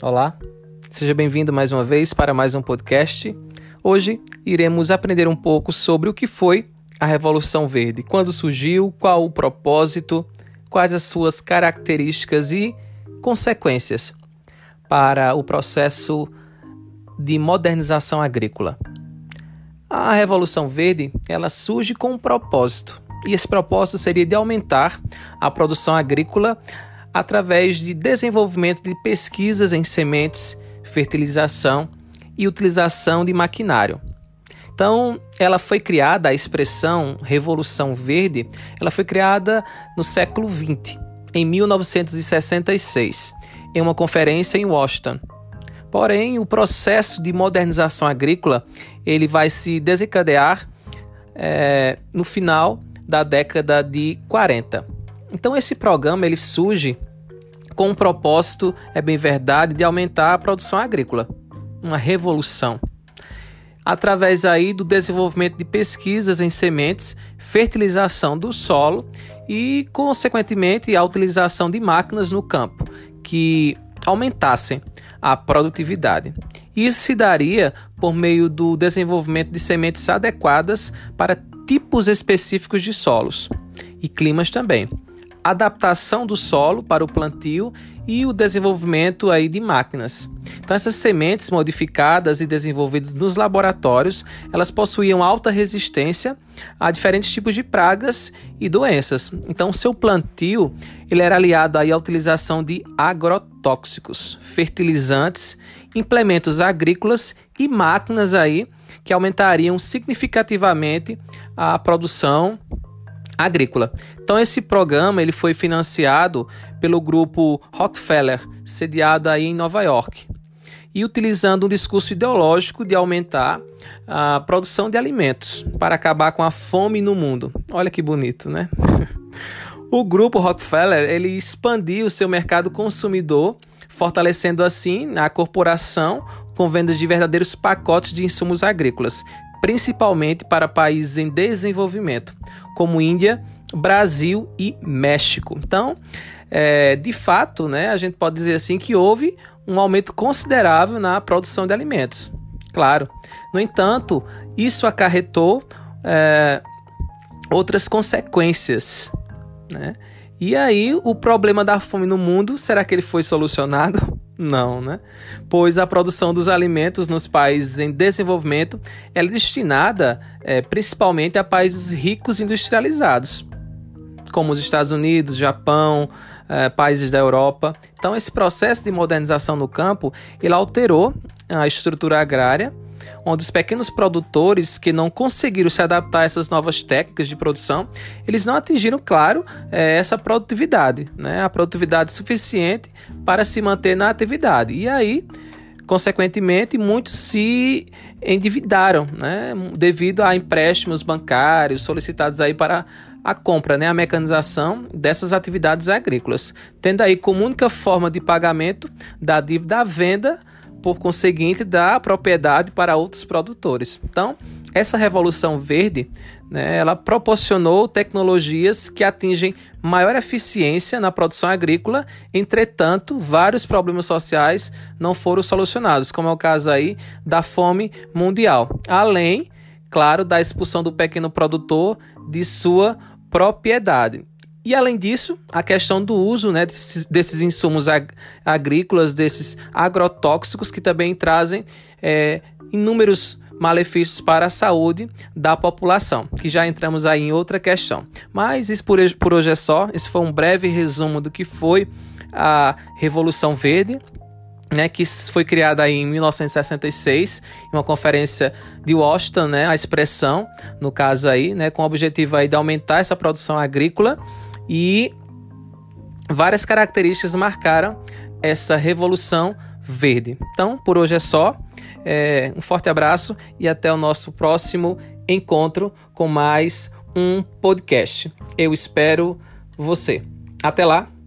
Olá, seja bem-vindo mais uma vez para mais um podcast. Hoje iremos aprender um pouco sobre o que foi a Revolução Verde, quando surgiu, qual o propósito, quais as suas características e consequências para o processo de modernização agrícola. A Revolução Verde, ela surge com um propósito, e esse propósito seria de aumentar a produção agrícola através de desenvolvimento de pesquisas em sementes, fertilização e utilização de maquinário. Então, ela foi criada, a expressão Revolução Verde, ela foi criada no século XX, em 1966, em uma conferência em Washington. Porém, o processo de modernização agrícola ele vai se desencadear é, no final da década de 40. Então esse programa ele surge com o propósito, é bem verdade, de aumentar a produção agrícola, uma revolução. Através aí do desenvolvimento de pesquisas em sementes, fertilização do solo e, consequentemente, a utilização de máquinas no campo que aumentassem a produtividade. Isso se daria por meio do desenvolvimento de sementes adequadas para tipos específicos de solos e climas também. Adaptação do solo para o plantio e o desenvolvimento aí de máquinas. Então essas sementes modificadas e desenvolvidas nos laboratórios, elas possuíam alta resistência a diferentes tipos de pragas e doenças. Então seu plantio, ele era aliado aí à utilização de agrotóxicos, fertilizantes, implementos agrícolas e máquinas aí que aumentariam significativamente a produção agrícola. Então esse programa ele foi financiado pelo grupo Rockefeller, sediado aí em Nova York, e utilizando um discurso ideológico de aumentar a produção de alimentos para acabar com a fome no mundo. Olha que bonito, né? o grupo Rockefeller ele expandiu seu mercado consumidor, fortalecendo assim a corporação com vendas de verdadeiros pacotes de insumos agrícolas, principalmente para países em desenvolvimento, como Índia, Brasil e México. Então, é, de fato, né, a gente pode dizer assim que houve um aumento considerável na produção de alimentos. Claro. No entanto, isso acarretou é, outras consequências. Né? E aí, o problema da fome no mundo, será que ele foi solucionado? Não, né? Pois a produção dos alimentos nos países em desenvolvimento é destinada é, principalmente a países ricos industrializados, como os Estados Unidos, Japão, é, países da Europa. Então, esse processo de modernização no campo ele alterou a estrutura agrária onde os pequenos produtores que não conseguiram se adaptar a essas novas técnicas de produção, eles não atingiram, claro, é, essa produtividade, né? a produtividade suficiente para se manter na atividade. E aí, consequentemente, muitos se endividaram, né? devido a empréstimos bancários solicitados aí para a compra, né, a mecanização dessas atividades agrícolas, tendo aí como única forma de pagamento da dívida a venda por conseguinte, dá propriedade para outros produtores. Então, essa revolução verde, né, ela proporcionou tecnologias que atingem maior eficiência na produção agrícola. Entretanto, vários problemas sociais não foram solucionados, como é o caso aí da fome mundial, além, claro, da expulsão do pequeno produtor de sua propriedade. E além disso, a questão do uso né, desses, desses insumos ag agrícolas, desses agrotóxicos que também trazem é, inúmeros malefícios para a saúde da população, que já entramos aí em outra questão. Mas isso por, por hoje é só. Esse foi um breve resumo do que foi a Revolução Verde, né, que foi criada em 1966, em uma conferência de Washington, né, a expressão, no caso aí, né, com o objetivo aí de aumentar essa produção agrícola e várias características marcaram essa revolução verde. Então, por hoje é só. É, um forte abraço e até o nosso próximo encontro com mais um podcast. Eu espero você. Até lá!